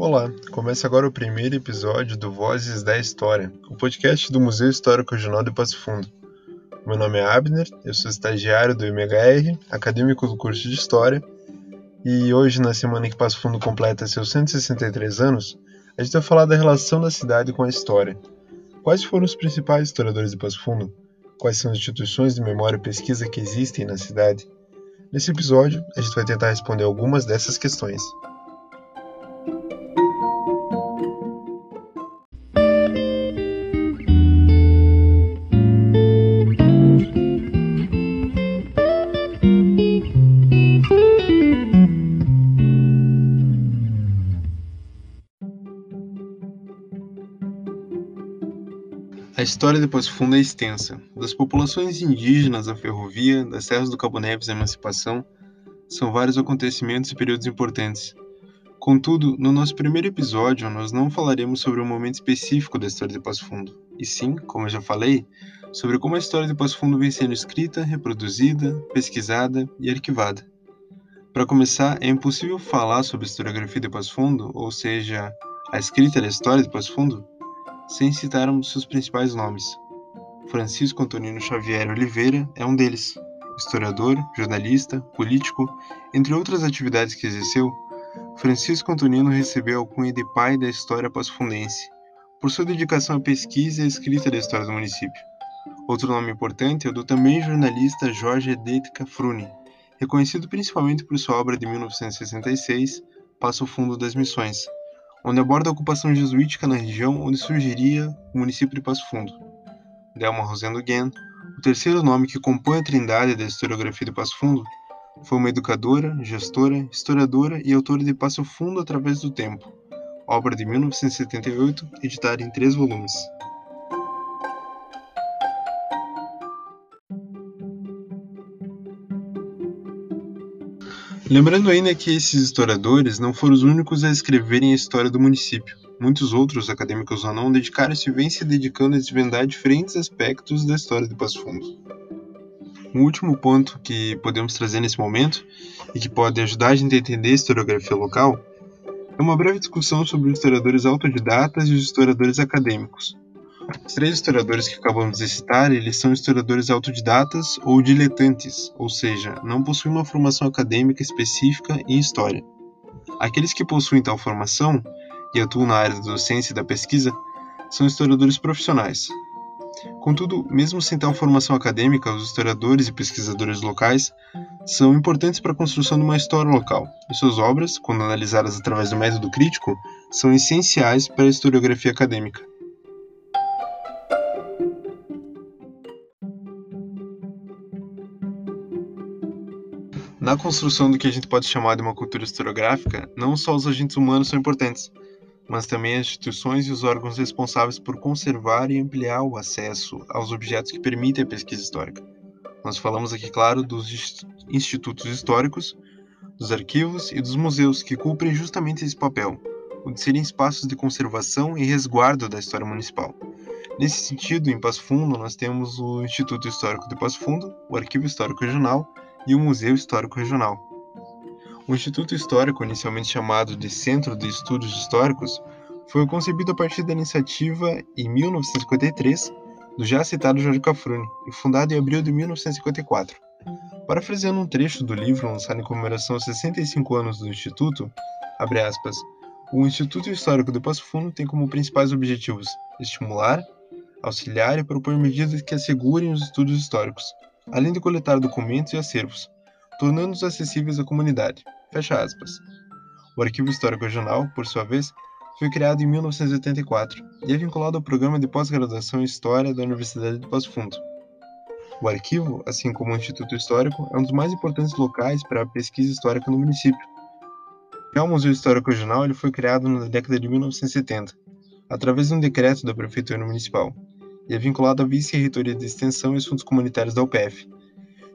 Olá, começa agora o primeiro episódio do Vozes da História, o podcast do Museu Histórico Regional de Passo Fundo. Meu nome é Abner, eu sou estagiário do MHR, acadêmico do curso de História, e hoje, na semana que Passo Fundo completa seus 163 anos, a gente vai falar da relação da cidade com a história. Quais foram os principais historiadores de Passo Fundo? Quais são as instituições de memória e pesquisa que existem na cidade? Nesse episódio, a gente vai tentar responder algumas dessas questões. A história de Passo Fundo é extensa. Das populações indígenas à ferrovia, das serras do Cabo Neves à emancipação, são vários acontecimentos e períodos importantes. Contudo, no nosso primeiro episódio, nós não falaremos sobre um momento específico da história de Passo Fundo, e sim, como eu já falei, sobre como a história de Passo Fundo vem sendo escrita, reproduzida, pesquisada e arquivada. Para começar, é impossível falar sobre a historiografia de Passo Fundo, ou seja, a escrita da história de Passo Fundo, sem citarmos seus principais nomes. Francisco Antonino Xavier Oliveira é um deles. Historiador, jornalista, político, entre outras atividades que exerceu, Francisco Antonino recebeu a alcunha de pai da história pasfundense, por sua dedicação à pesquisa e escrita da história do município. Outro nome importante é o do também jornalista Jorge Edith Cafrune, reconhecido principalmente por sua obra de 1966, Passo Fundo das Missões, onde aborda a ocupação jesuítica na região onde surgiria o município de Passo Fundo. Delma Rosendo Guen, o terceiro nome que compõe a trindade da historiografia de Passo Fundo, foi uma educadora, gestora, historiadora e autora de Passo Fundo através do Tempo, obra de 1978, editada em três volumes. Lembrando ainda que esses historiadores não foram os únicos a escreverem a história do município. Muitos outros acadêmicos ou não dedicaram-se e vêm se dedicando a desvendar diferentes aspectos da história de Passo Fundo. Um último ponto que podemos trazer nesse momento e que pode ajudar a gente a entender a historiografia local é uma breve discussão sobre os historiadores autodidatas e os historiadores acadêmicos. Os três historiadores que acabamos de citar, eles são historiadores autodidatas ou diletantes, ou seja, não possuem uma formação acadêmica específica em história. Aqueles que possuem tal formação e atuam na área da docência e da pesquisa são historiadores profissionais. Contudo, mesmo sem tal formação acadêmica, os historiadores e pesquisadores locais são importantes para a construção de uma história local, e suas obras, quando analisadas através do método crítico, são essenciais para a historiografia acadêmica. Na construção do que a gente pode chamar de uma cultura historiográfica, não só os agentes humanos são importantes, mas também as instituições e os órgãos responsáveis por conservar e ampliar o acesso aos objetos que permitem a pesquisa histórica. Nós falamos aqui, claro, dos institutos históricos, dos arquivos e dos museus que cumprem justamente esse papel, o de serem espaços de conservação e resguardo da história municipal. Nesse sentido, em Passo Fundo, nós temos o Instituto Histórico de Passo Fundo, o Arquivo Histórico Regional e o Museu Histórico Regional. O Instituto Histórico, inicialmente chamado de Centro de Estudos Históricos, foi concebido a partir da iniciativa, em 1953, do já citado Jorge Cafrune e fundado em abril de 1954. Parafraseando um trecho do livro lançado em comemoração aos 65 anos do Instituto, aspas, o Instituto Histórico de Passo Fundo tem como principais objetivos estimular, auxiliar e propor medidas que assegurem os estudos históricos, além de coletar documentos e acervos, tornando-os acessíveis à comunidade. Fecha aspas. O Arquivo Histórico Regional, por sua vez, foi criado em 1984 e é vinculado ao programa de pós-graduação em História da Universidade de Passo Fundo. O arquivo, assim como o Instituto Histórico, é um dos mais importantes locais para a pesquisa histórica no município. Já o Museu Histórico Regional ele foi criado na década de 1970, através de um decreto da Prefeitura Municipal, e é vinculado à Vice-Reitoria de Extensão e Assuntos Comunitários da UPF.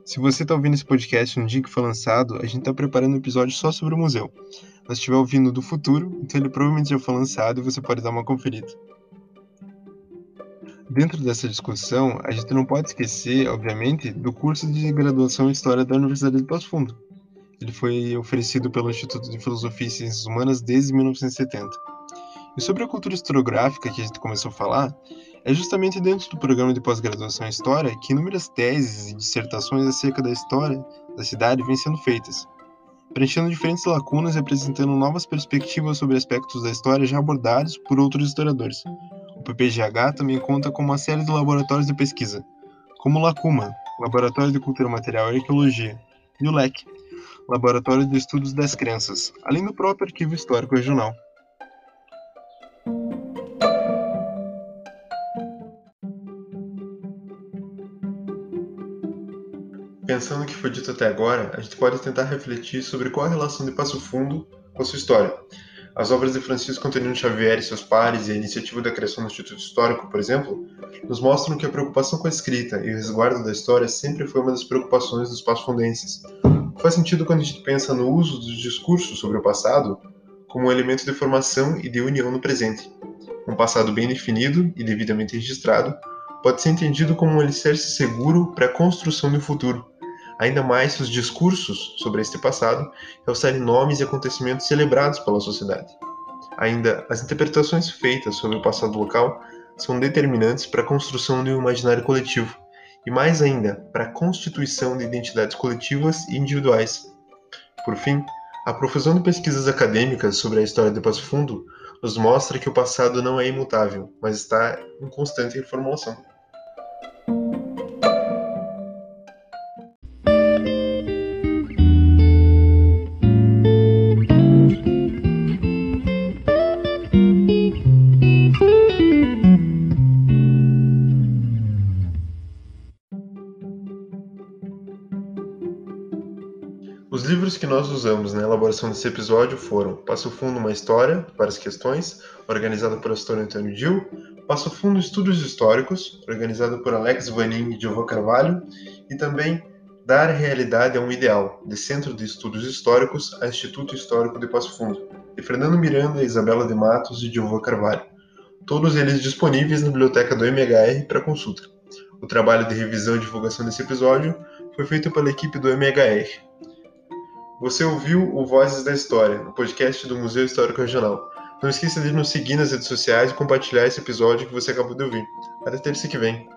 Se você está ouvindo esse podcast no dia que foi lançado, a gente está preparando um episódio só sobre o museu. Mas estiver ouvindo do futuro, então ele provavelmente já foi lançado e você pode dar uma conferida. Dentro dessa discussão, a gente não pode esquecer, obviamente, do curso de graduação em História da Universidade de Passo Fundo, Ele foi oferecido pelo Instituto de Filosofia e Ciências Humanas desde 1970. E sobre a cultura historiográfica que a gente começou a falar, é justamente dentro do programa de pós-graduação em História que inúmeras teses e dissertações acerca da história da cidade vêm sendo feitas, preenchendo diferentes lacunas e apresentando novas perspectivas sobre aspectos da história já abordados por outros historiadores. O PPGH também conta com uma série de laboratórios de pesquisa, como o LACUMA, Laboratório de Cultura Material e Arqueologia, e o LEC, Laboratório de Estudos das Crenças, além do próprio Arquivo Histórico Regional. Pensando no que foi dito até agora, a gente pode tentar refletir sobre qual a relação de Passo Fundo com a sua história. As obras de Francisco Antonino Xavier e seus pares e a iniciativa da criação do Instituto Histórico, por exemplo, nos mostram que a preocupação com a escrita e o resguardo da história sempre foi uma das preocupações dos passafundenses. Faz sentido quando a gente pensa no uso dos discursos sobre o passado como um elemento de formação e de união no presente. Um passado bem definido e devidamente registrado pode ser entendido como um alicerce seguro para a construção do futuro, ainda mais se os discursos sobre este passado realçarem nomes e acontecimentos celebrados pela sociedade. Ainda, as interpretações feitas sobre o passado local são determinantes para a construção de um imaginário coletivo, e mais ainda, para a constituição de identidades coletivas e individuais. Por fim, a profusão de pesquisas acadêmicas sobre a história de Passo Fundo nos mostra que o passado não é imutável, mas está em constante reformulação. Os livros que nós usamos na elaboração desse episódio foram Passo Fundo, uma história, várias questões, organizado por Astônio Antônio Gil, Passo Fundo Estudos Históricos, organizado por Alex Vanin e Diogo Carvalho, e também Dar Realidade a um Ideal, de Centro de Estudos Históricos a Instituto Histórico de Passo Fundo, de Fernando Miranda, Isabela de Matos e Diogo Carvalho. Todos eles disponíveis na biblioteca do MHR para consulta. O trabalho de revisão e divulgação desse episódio foi feito pela equipe do MHR. Você ouviu o Vozes da História, o podcast do Museu Histórico Regional. Não esqueça de nos seguir nas redes sociais e compartilhar esse episódio que você acabou de ouvir. Até terça que vem.